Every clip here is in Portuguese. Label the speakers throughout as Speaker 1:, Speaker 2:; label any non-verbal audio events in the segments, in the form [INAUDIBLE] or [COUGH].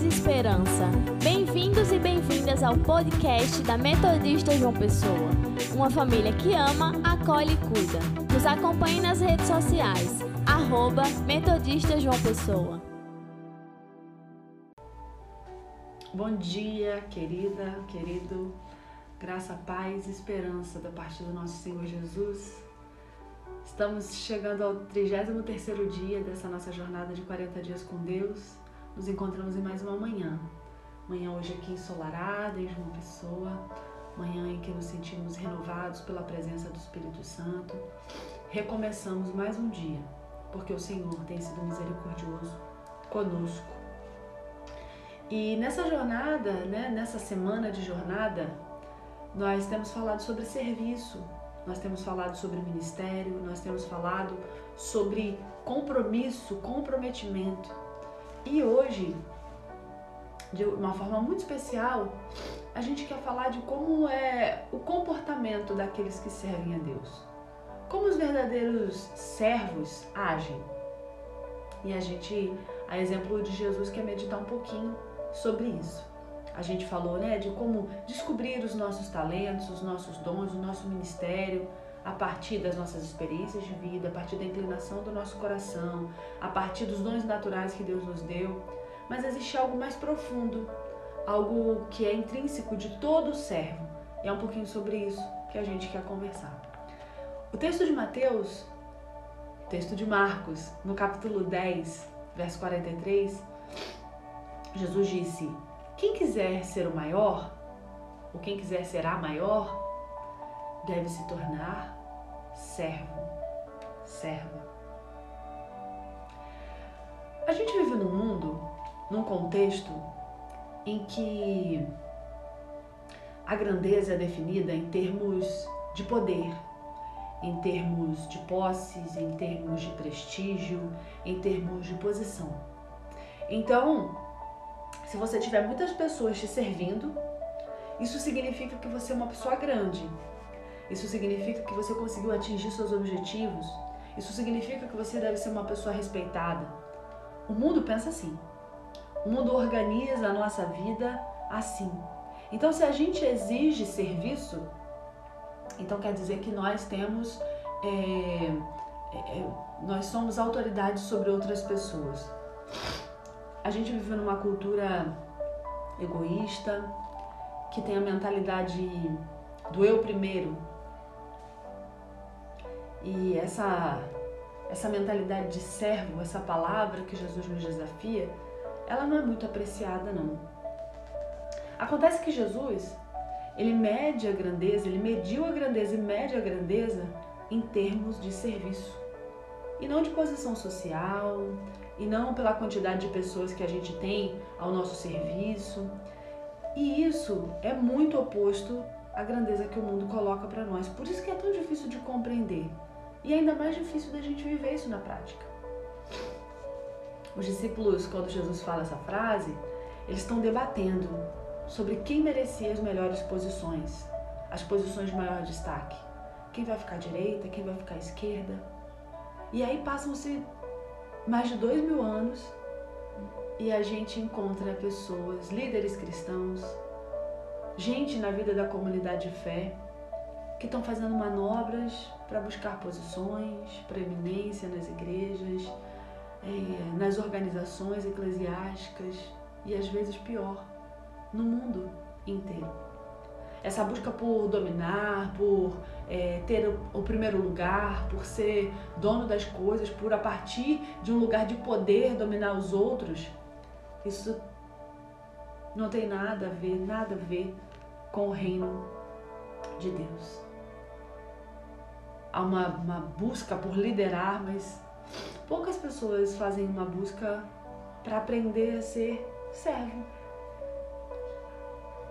Speaker 1: e esperança. Bem-vindos e bem-vindas ao podcast da Metodista João Pessoa. Uma família que ama, acolhe e cuida. Nos acompanhe nas redes sociais. Arroba Metodista João Pessoa.
Speaker 2: Bom dia, querida, querido. Graça, paz e esperança da parte do nosso Senhor Jesus. Estamos chegando ao 33º dia dessa nossa jornada de 40 dias com Deus. Nos encontramos em mais uma manhã. Manhã hoje aqui ensolarada em João Pessoa. Manhã em que nos sentimos renovados pela presença do Espírito Santo. Recomeçamos mais um dia, porque o Senhor tem sido misericordioso conosco. E nessa jornada, né, nessa semana de jornada, nós temos falado sobre serviço, nós temos falado sobre ministério, nós temos falado sobre compromisso, comprometimento. E hoje, de uma forma muito especial, a gente quer falar de como é o comportamento daqueles que servem a Deus. Como os verdadeiros servos agem. E a gente, a exemplo de Jesus, quer meditar um pouquinho sobre isso a gente falou, né, de como descobrir os nossos talentos, os nossos dons, o nosso ministério, a partir das nossas experiências de vida, a partir da inclinação do nosso coração, a partir dos dons naturais que Deus nos deu. Mas existe algo mais profundo, algo que é intrínseco de todo servo. E é um pouquinho sobre isso que a gente quer conversar. O texto de Mateus, texto de Marcos, no capítulo 10, verso 43, Jesus disse: quem quiser ser o maior, ou quem quiser ser a maior, deve se tornar servo, serva. A gente vive num mundo, num contexto em que a grandeza é definida em termos de poder, em termos de posses, em termos de prestígio, em termos de posição. Então, se você tiver muitas pessoas te servindo, isso significa que você é uma pessoa grande. Isso significa que você conseguiu atingir seus objetivos. Isso significa que você deve ser uma pessoa respeitada. O mundo pensa assim. O mundo organiza a nossa vida assim. Então, se a gente exige serviço, então quer dizer que nós temos, é, é, nós somos autoridades sobre outras pessoas a gente vive numa cultura egoísta, que tem a mentalidade do eu primeiro. E essa essa mentalidade de servo, essa palavra que Jesus nos desafia, ela não é muito apreciada não. Acontece que Jesus, ele mede a grandeza, ele mediu a grandeza e mede a grandeza em termos de serviço. E não de posição social, e não pela quantidade de pessoas que a gente tem ao nosso serviço. E isso é muito oposto à grandeza que o mundo coloca para nós. Por isso que é tão difícil de compreender e ainda mais difícil da gente viver isso na prática. Os discípulos, quando Jesus fala essa frase, eles estão debatendo sobre quem merecia as melhores posições, as posições de maior destaque. Quem vai ficar à direita, quem vai ficar à esquerda. E aí passam-se mais de dois mil anos e a gente encontra pessoas, líderes cristãos, gente na vida da comunidade de fé que estão fazendo manobras para buscar posições, preeminência nas igrejas, é, nas organizações eclesiásticas e às vezes pior, no mundo inteiro essa busca por dominar, por é, ter o, o, primeiro lugar, por ser dono das coisas, por a partir de um lugar de poder dominar os outros, isso não tem nada a ver, nada a ver com o reino de Deus. Há uma, uma busca por liderar, mas poucas pessoas fazem uma busca para aprender a ser servo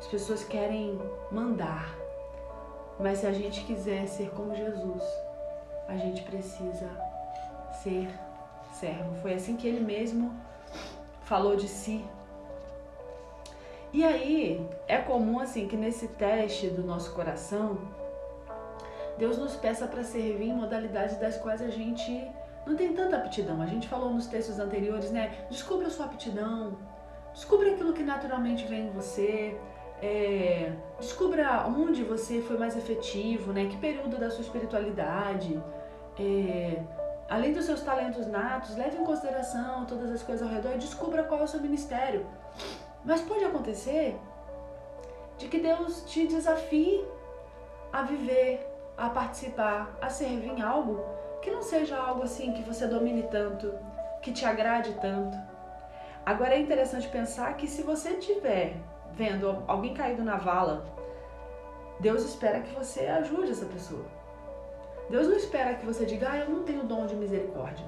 Speaker 2: as pessoas querem mandar. Mas se a gente quiser ser como Jesus, a gente precisa ser servo. Foi assim que ele mesmo falou de si. E aí, é comum assim que nesse teste do nosso coração, Deus nos peça para servir em modalidades das quais a gente não tem tanta aptidão. A gente falou nos textos anteriores, né? Descubra a sua aptidão, Descubra aquilo que naturalmente vem em você. É, descubra onde você foi mais efetivo, né? Que período da sua espiritualidade. É, além dos seus talentos natos, leve em consideração todas as coisas ao redor e descubra qual é o seu ministério. Mas pode acontecer de que Deus te desafie a viver, a participar, a servir em algo que não seja algo assim que você domine tanto, que te agrade tanto. Agora é interessante pensar que se você estiver vendo alguém caído na vala, Deus espera que você ajude essa pessoa. Deus não espera que você diga, ah, eu não tenho dom de misericórdia.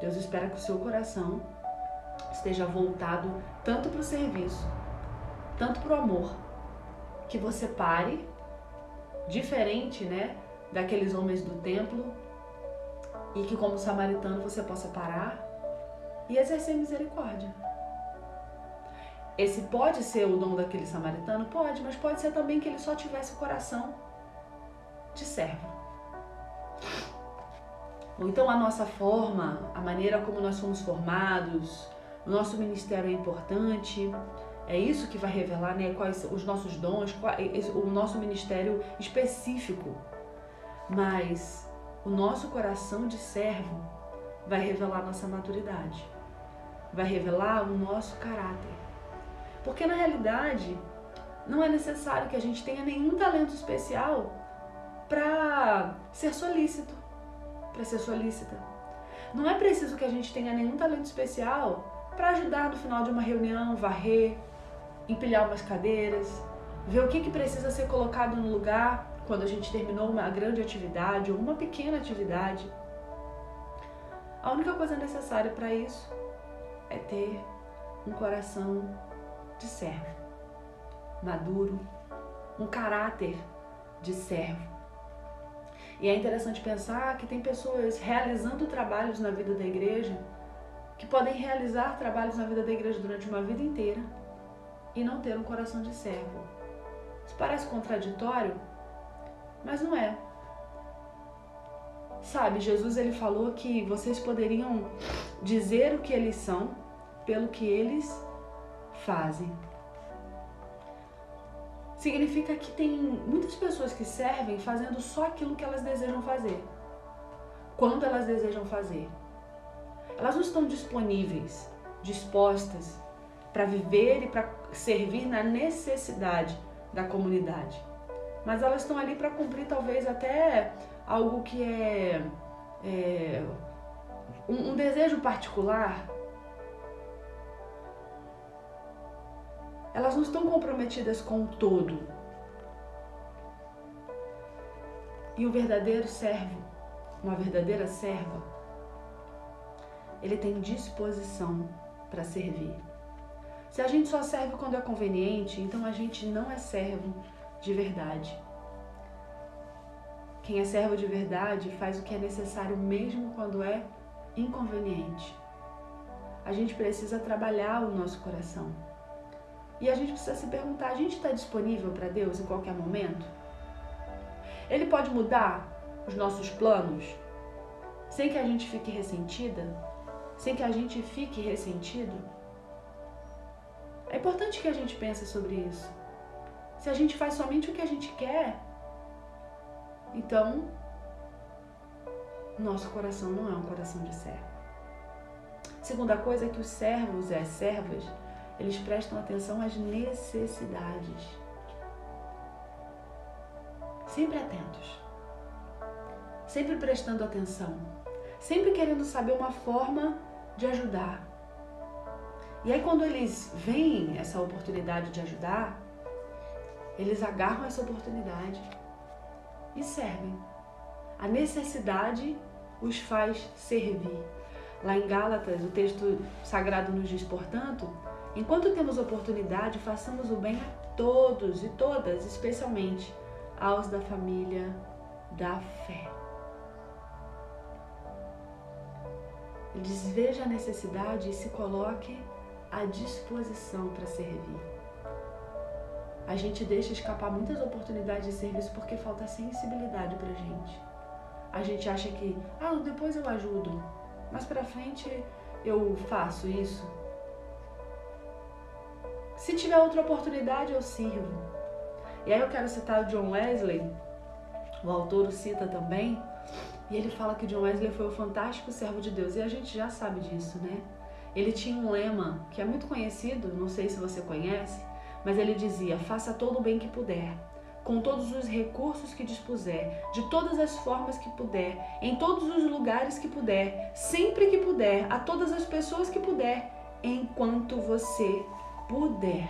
Speaker 2: Deus espera que o seu coração esteja voltado tanto para o serviço, tanto para o amor, que você pare, diferente, né, daqueles homens do templo, e que como samaritano você possa parar e exercer misericórdia. Esse pode ser o dom daquele samaritano? Pode, mas pode ser também que ele só tivesse o coração de servo. Ou então a nossa forma, a maneira como nós somos formados, o nosso ministério é importante. É isso que vai revelar né, quais os nossos dons, o nosso ministério específico. Mas o nosso coração de servo vai revelar nossa maturidade, vai revelar o nosso caráter. Porque na realidade, não é necessário que a gente tenha nenhum talento especial para ser solícito, para ser solícita. Não é preciso que a gente tenha nenhum talento especial para ajudar no final de uma reunião, varrer, empilhar umas cadeiras, ver o que, que precisa ser colocado no lugar quando a gente terminou uma grande atividade ou uma pequena atividade. A única coisa necessária para isso é ter um coração de servo, maduro, um caráter de servo. E é interessante pensar que tem pessoas realizando trabalhos na vida da igreja que podem realizar trabalhos na vida da igreja durante uma vida inteira e não ter um coração de servo. Isso parece contraditório, mas não é. Sabe, Jesus ele falou que vocês poderiam dizer o que eles são pelo que eles fazem. Significa que tem muitas pessoas que servem fazendo só aquilo que elas desejam fazer. Quando elas desejam fazer. Elas não estão disponíveis, dispostas para viver e para servir na necessidade da comunidade mas elas estão ali para cumprir talvez até algo que é, é um, um desejo particular. Elas não estão comprometidas com o todo. E o verdadeiro servo, uma verdadeira serva, ele tem disposição para servir. Se a gente só serve quando é conveniente, então a gente não é servo de verdade. Quem é servo de verdade faz o que é necessário mesmo quando é inconveniente. A gente precisa trabalhar o nosso coração. E a gente precisa se perguntar: a gente está disponível para Deus em qualquer momento? Ele pode mudar os nossos planos sem que a gente fique ressentida? Sem que a gente fique ressentido? É importante que a gente pense sobre isso. Se a gente faz somente o que a gente quer, então nosso coração não é um coração de servo. Segunda coisa é que os servos e as servas, eles prestam atenção às necessidades. Sempre atentos. Sempre prestando atenção. Sempre querendo saber uma forma de ajudar. E aí quando eles veem essa oportunidade de ajudar, eles agarram essa oportunidade e servem. A necessidade os faz servir. Lá em Gálatas, o texto sagrado nos diz, portanto, enquanto temos oportunidade, façamos o bem a todos e todas, especialmente aos da família da fé. Ele diz: veja a necessidade e se coloque à disposição para servir a gente deixa escapar muitas oportunidades de serviço porque falta sensibilidade pra gente. A gente acha que, ah, depois eu ajudo, mas pra frente eu faço isso. Se tiver outra oportunidade, eu sirvo. E aí eu quero citar o John Wesley, o autor o cita também, e ele fala que John Wesley foi o fantástico servo de Deus, e a gente já sabe disso, né? Ele tinha um lema que é muito conhecido, não sei se você conhece, mas ele dizia: faça todo o bem que puder, com todos os recursos que dispuser, de todas as formas que puder, em todos os lugares que puder, sempre que puder, a todas as pessoas que puder, enquanto você puder.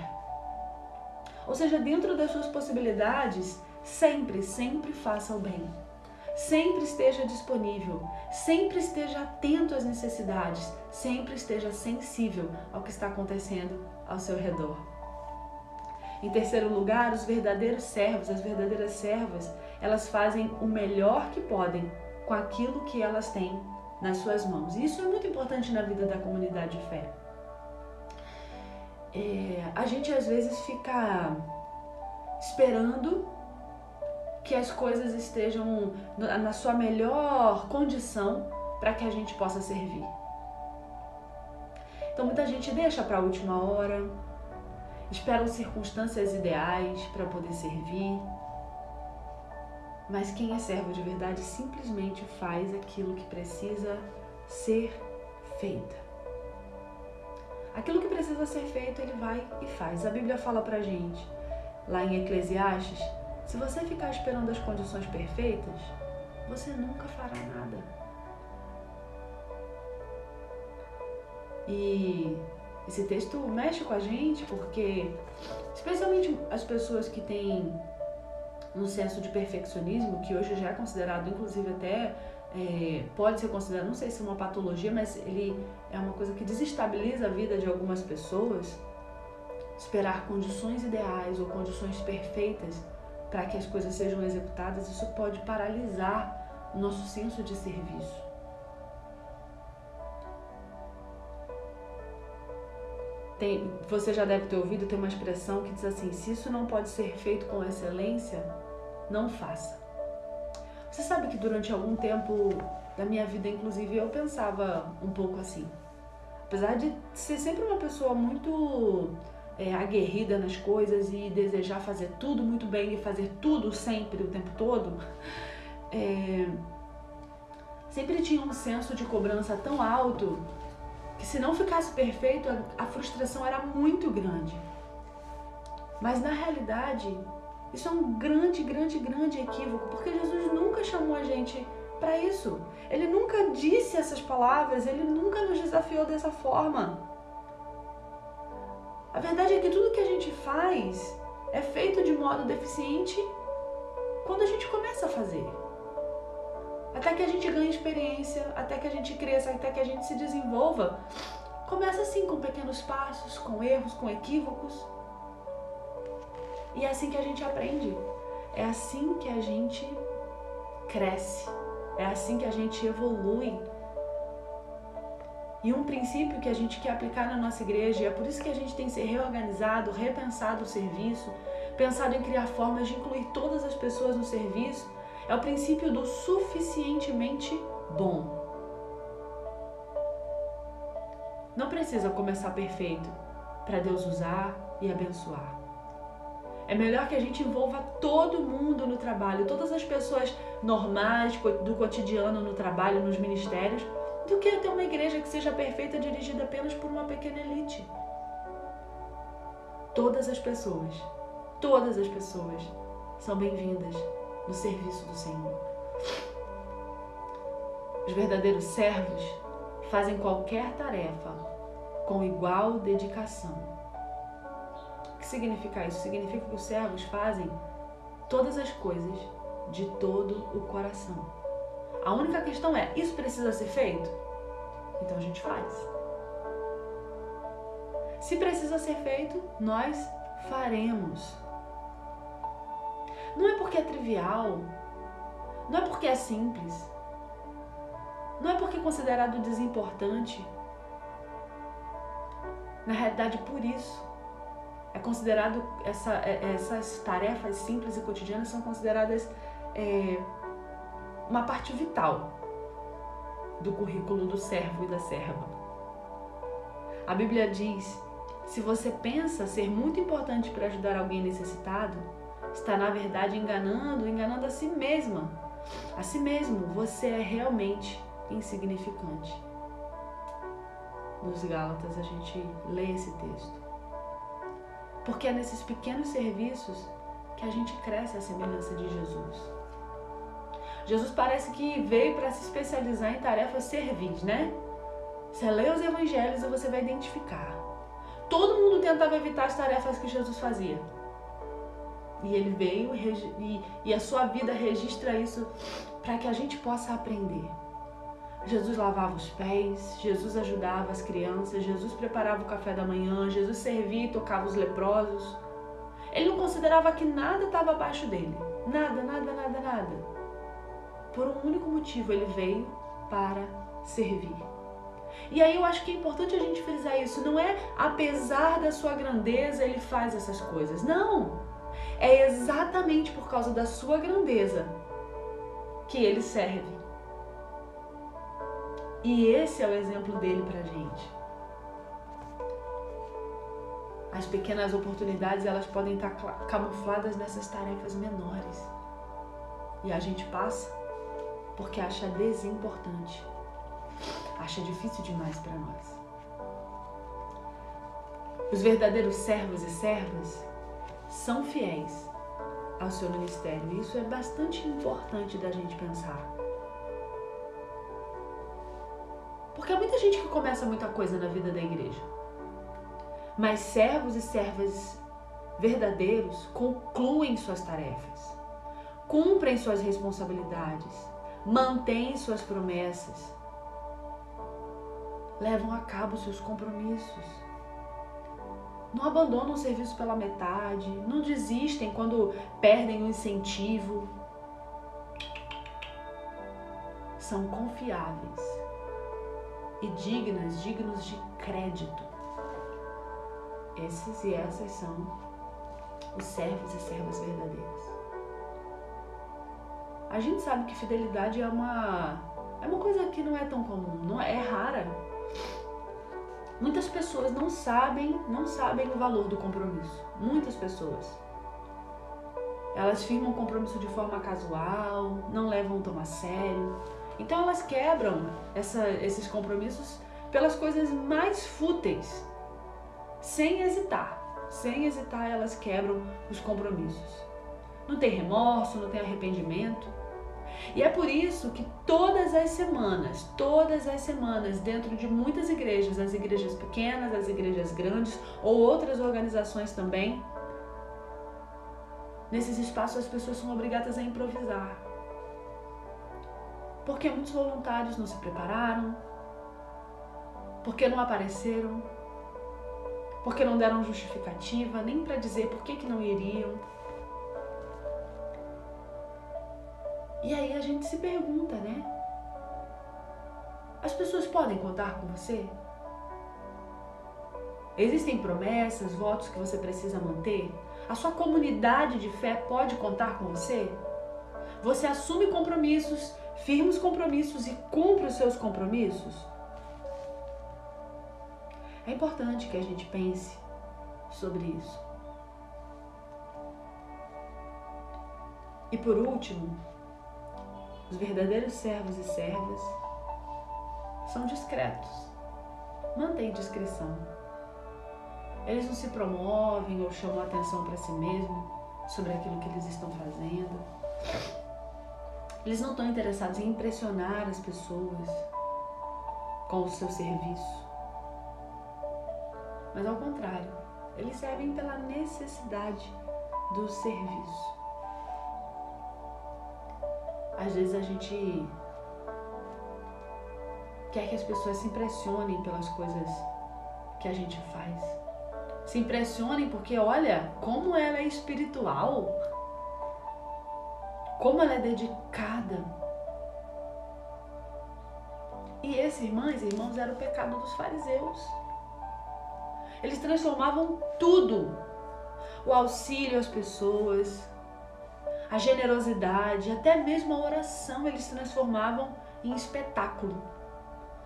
Speaker 2: Ou seja, dentro das suas possibilidades, sempre, sempre faça o bem. Sempre esteja disponível, sempre esteja atento às necessidades, sempre esteja sensível ao que está acontecendo ao seu redor. Em terceiro lugar, os verdadeiros servos, as verdadeiras servas, elas fazem o melhor que podem com aquilo que elas têm nas suas mãos. E isso é muito importante na vida da comunidade de fé. É, a gente às vezes fica esperando que as coisas estejam na sua melhor condição para que a gente possa servir. Então muita gente deixa para a última hora, esperam circunstâncias ideais para poder servir. Mas quem é servo de verdade simplesmente faz aquilo que precisa ser feita. Aquilo que precisa ser feito, ele vai e faz. A Bíblia fala pra gente, lá em Eclesiastes, se você ficar esperando as condições perfeitas, você nunca fará nada. E esse texto mexe com a gente porque, especialmente as pessoas que têm um senso de perfeccionismo, que hoje já é considerado, inclusive até é, pode ser considerado, não sei se é uma patologia, mas ele é uma coisa que desestabiliza a vida de algumas pessoas. Esperar condições ideais ou condições perfeitas para que as coisas sejam executadas, isso pode paralisar o nosso senso de serviço. Tem, você já deve ter ouvido, tem uma expressão que diz assim: se isso não pode ser feito com excelência, não faça. Você sabe que durante algum tempo da minha vida, inclusive, eu pensava um pouco assim. Apesar de ser sempre uma pessoa muito é, aguerrida nas coisas e desejar fazer tudo muito bem e fazer tudo sempre, o tempo todo, é, sempre tinha um senso de cobrança tão alto que se não ficasse perfeito, a, a frustração era muito grande. Mas na realidade, isso é um grande, grande, grande equívoco, porque Jesus nunca chamou a gente para isso. Ele nunca disse essas palavras, ele nunca nos desafiou dessa forma. A verdade é que tudo que a gente faz é feito de modo deficiente quando a gente começa a fazer. Até que a gente ganhe experiência, até que a gente cresça, até que a gente se desenvolva. Começa assim, com pequenos passos, com erros, com equívocos. E é assim que a gente aprende. É assim que a gente cresce. É assim que a gente evolui. E um princípio que a gente quer aplicar na nossa igreja, e é por isso que a gente tem se reorganizado, repensado o serviço, pensado em criar formas de incluir todas as pessoas no serviço, é o princípio do suficientemente bom. Não precisa começar perfeito para Deus usar e abençoar. É melhor que a gente envolva todo mundo no trabalho, todas as pessoas normais do cotidiano no trabalho, nos ministérios, do que ter uma igreja que seja perfeita dirigida apenas por uma pequena elite. Todas as pessoas, todas as pessoas são bem-vindas no serviço do Senhor. Os verdadeiros servos fazem qualquer tarefa com igual dedicação. O que significa isso? Significa que os servos fazem todas as coisas de todo o coração. A única questão é: isso precisa ser feito? Então a gente faz. Se precisa ser feito, nós faremos. Não é porque é trivial, não é porque é simples, não é porque é considerado desimportante. Na realidade, por isso, é considerado essa, é, essas tarefas simples e cotidianas são consideradas é, uma parte vital do currículo do servo e da serva. A Bíblia diz se você pensa ser muito importante para ajudar alguém necessitado, está na verdade enganando, enganando a si mesma. A si mesmo, você é realmente insignificante. Nos Gálatas a gente lê esse texto. Porque é nesses pequenos serviços que a gente cresce à semelhança de Jesus. Jesus parece que veio para se especializar em tarefas servis, né? Você lê os evangelhos e você vai identificar. Todo mundo tentava evitar as tarefas que Jesus fazia. E ele veio e, e a sua vida registra isso para que a gente possa aprender. Jesus lavava os pés, Jesus ajudava as crianças, Jesus preparava o café da manhã, Jesus servia e tocava os leprosos. Ele não considerava que nada estava abaixo dele. Nada, nada, nada, nada por um único motivo, ele veio para servir. E aí eu acho que é importante a gente frisar isso. Não é apesar da sua grandeza ele faz essas coisas. Não! É exatamente por causa da sua grandeza que ele serve. E esse é o exemplo dele pra gente. As pequenas oportunidades, elas podem estar camufladas nessas tarefas menores. E a gente passa porque acha desimportante, acha difícil demais para nós. Os verdadeiros servos e servas são fiéis ao seu ministério. E isso é bastante importante da gente pensar. Porque há muita gente que começa muita coisa na vida da igreja. Mas servos e servas verdadeiros concluem suas tarefas, cumprem suas responsabilidades, mantêm suas promessas, levam a cabo seus compromissos. Não abandonam o serviço pela metade, não desistem quando perdem o incentivo. São confiáveis e dignas, dignos de crédito. Esses e essas são os servos e servas verdadeiras. A gente sabe que fidelidade é uma é uma coisa que não é tão comum, não é, é rara. Muitas pessoas não sabem, não sabem o valor do compromisso. Muitas pessoas. Elas firmam compromisso de forma casual, não levam tão a sério. Então elas quebram essa, esses compromissos pelas coisas mais fúteis, sem hesitar. Sem hesitar, elas quebram os compromissos. Não tem remorso, não tem arrependimento. E é por isso que todas as semanas, todas as semanas, dentro de muitas igrejas, as igrejas pequenas, as igrejas grandes ou outras organizações também, nesses espaços as pessoas são obrigadas a improvisar. Porque muitos voluntários não se prepararam, porque não apareceram, porque não deram justificativa, nem para dizer por que, que não iriam. E aí a gente se pergunta, né? As pessoas podem contar com você? Existem promessas, votos que você precisa manter? A sua comunidade de fé pode contar com você? Você assume compromissos, firma os compromissos e cumpre os seus compromissos? É importante que a gente pense sobre isso. E por último, os verdadeiros servos e servas são discretos, mantêm discrição. Eles não se promovem ou chamam atenção para si mesmos sobre aquilo que eles estão fazendo. Eles não estão interessados em impressionar as pessoas com o seu serviço. Mas ao contrário, eles servem pela necessidade do serviço. Às vezes a gente quer que as pessoas se impressionem pelas coisas que a gente faz. Se impressionem porque olha como ela é espiritual, como ela é dedicada. E esse, irmãs e irmãos, era o pecado dos fariseus. Eles transformavam tudo. O auxílio às pessoas, a generosidade, até mesmo a oração, eles transformavam em espetáculo.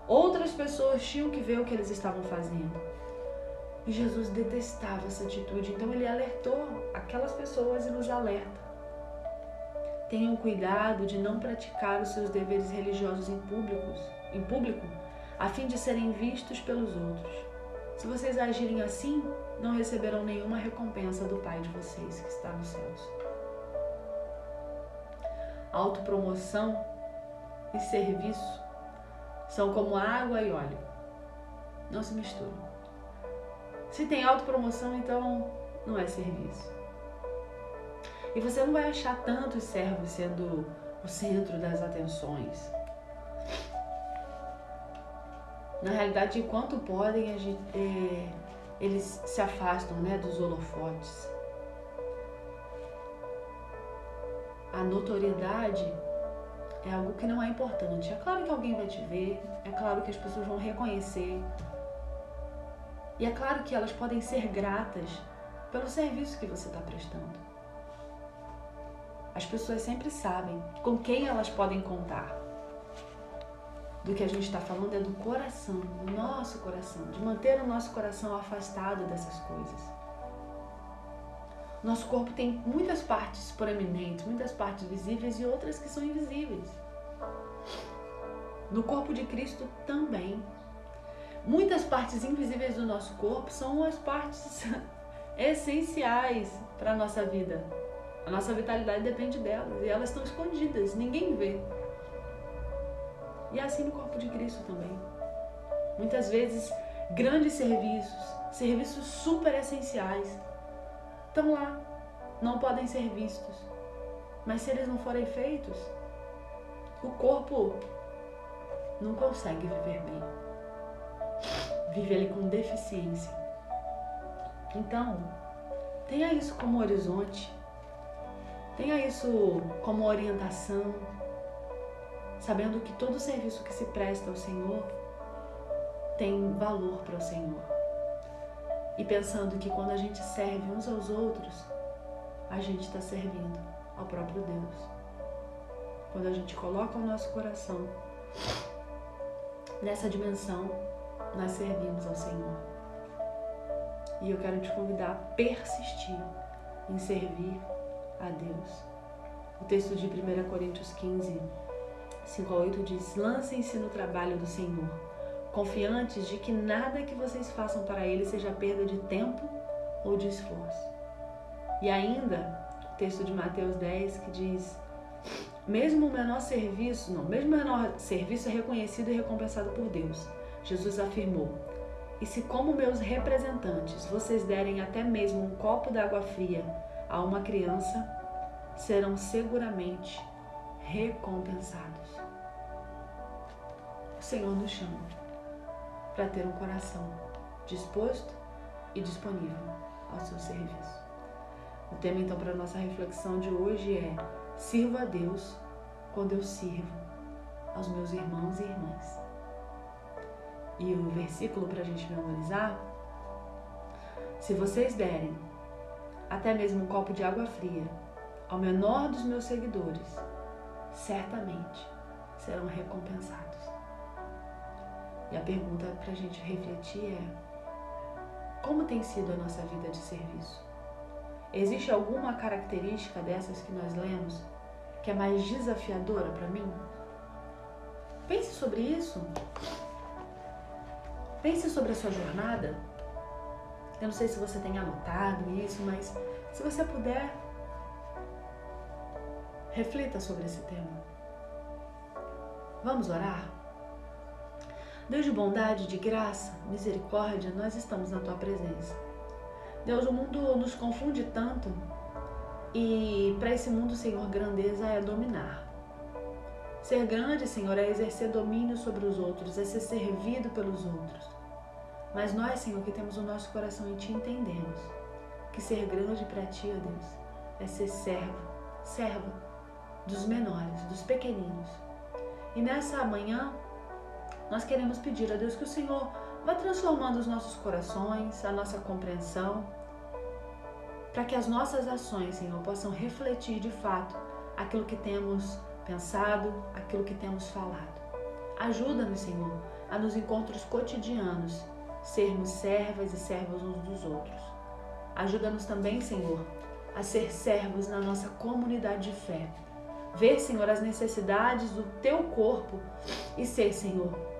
Speaker 2: Outras pessoas tinham que ver o que eles estavam fazendo. E Jesus detestava essa atitude, então ele alertou aquelas pessoas e nos alerta. Tenham cuidado de não praticar os seus deveres religiosos em, públicos, em público, a fim de serem vistos pelos outros. Se vocês agirem assim, não receberão nenhuma recompensa do Pai de vocês que está nos céus. Autopromoção e serviço são como água e óleo. Não se misturam. Se tem autopromoção, então não é serviço. E você não vai achar tantos servos sendo o centro das atenções. Na realidade, enquanto podem, gente, é, eles se afastam né, dos holofotes. A notoriedade é algo que não é importante. É claro que alguém vai te ver, é claro que as pessoas vão reconhecer. E é claro que elas podem ser gratas pelo serviço que você está prestando. As pessoas sempre sabem com quem elas podem contar. Do que a gente está falando é do coração, do nosso coração, de manter o nosso coração afastado dessas coisas. Nosso corpo tem muitas partes proeminentes, muitas partes visíveis e outras que são invisíveis. No corpo de Cristo também. Muitas partes invisíveis do nosso corpo são as partes [LAUGHS] essenciais para a nossa vida. A nossa vitalidade depende delas e elas estão escondidas, ninguém vê. E é assim no corpo de Cristo também. Muitas vezes, grandes serviços, serviços super essenciais, estão lá, não podem ser vistos. Mas se eles não forem feitos, o corpo não consegue viver bem. Vive ali com deficiência. Então, tenha isso como horizonte Tenha isso como orientação, sabendo que todo serviço que se presta ao Senhor tem valor para o Senhor. E pensando que quando a gente serve uns aos outros, a gente está servindo ao próprio Deus. Quando a gente coloca o nosso coração nessa dimensão, nós servimos ao Senhor. E eu quero te convidar a persistir em servir a Deus. O texto de 1 Coríntios 15, 5 a 8 diz: Lancem-se no trabalho do Senhor, confiantes de que nada que vocês façam para Ele seja perda de tempo ou de esforço. E ainda, o texto de Mateus 10 que diz: mesmo o menor serviço, não, mesmo o menor serviço é reconhecido e recompensado por Deus. Jesus afirmou: E se, como meus representantes, vocês derem até mesmo um copo d'água fria a uma criança serão seguramente recompensados. O Senhor nos chama para ter um coração disposto e disponível ao seu serviço. O tema então para nossa reflexão de hoje é: sirva a Deus quando eu sirvo aos meus irmãos e irmãs. E o versículo para a gente memorizar: se vocês derem até mesmo um copo de água fria, ao menor dos meus seguidores, certamente serão recompensados. E a pergunta para a gente refletir é: como tem sido a nossa vida de serviço? Existe alguma característica dessas que nós lemos que é mais desafiadora para mim? Pense sobre isso. Pense sobre a sua jornada. Eu não sei se você tem anotado isso, mas se você puder, reflita sobre esse tema. Vamos orar? Deus de bondade, de graça, misericórdia, nós estamos na tua presença. Deus, o mundo nos confunde tanto e para esse mundo, Senhor, grandeza é dominar. Ser grande, Senhor, é exercer domínio sobre os outros, é ser servido pelos outros. Mas nós, Senhor, que temos o nosso coração em Ti, entendemos que ser grande para Ti, ó Deus, é ser servo, serva dos menores, dos pequeninos. E nessa manhã, nós queremos pedir a Deus que o Senhor vá transformando os nossos corações, a nossa compreensão, para que as nossas ações, Senhor, possam refletir de fato aquilo que temos pensado, aquilo que temos falado. Ajuda-nos, Senhor, a nos encontros cotidianos sermos servas e servos uns dos outros. Ajuda-nos também, Senhor, a ser servos na nossa comunidade de fé. Ver, Senhor, as necessidades do teu corpo e ser, Senhor,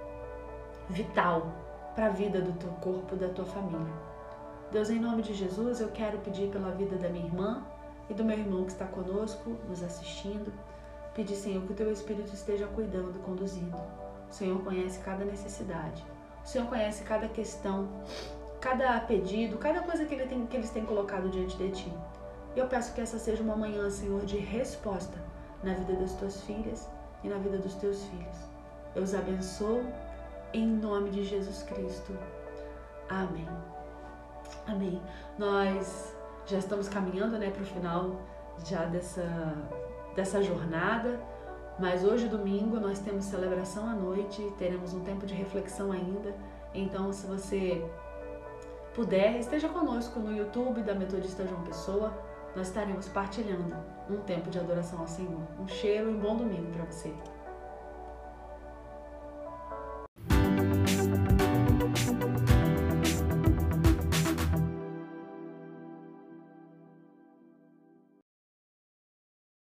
Speaker 2: vital para a vida do teu corpo, da tua família. Deus, em nome de Jesus, eu quero pedir pela vida da minha irmã e do meu irmão que está conosco, nos assistindo. Pedir, Senhor, que o teu Espírito esteja cuidando, conduzindo. O Senhor conhece cada necessidade. O Senhor conhece cada questão, cada pedido, cada coisa que, ele tem, que eles têm colocado diante de ti. Eu peço que essa seja uma manhã, Senhor, de resposta na vida das tuas filhas e na vida dos teus filhos. Eu os abençoo em nome de Jesus Cristo. Amém. Amém. Nós já estamos caminhando, né, para o final já dessa dessa jornada, mas hoje domingo nós temos celebração à noite, teremos um tempo de reflexão ainda. Então, se você puder, esteja conosco no YouTube da Metodista João Pessoa. Nós estaremos partilhando um tempo de adoração ao Senhor. Um cheiro e um bom domingo para você.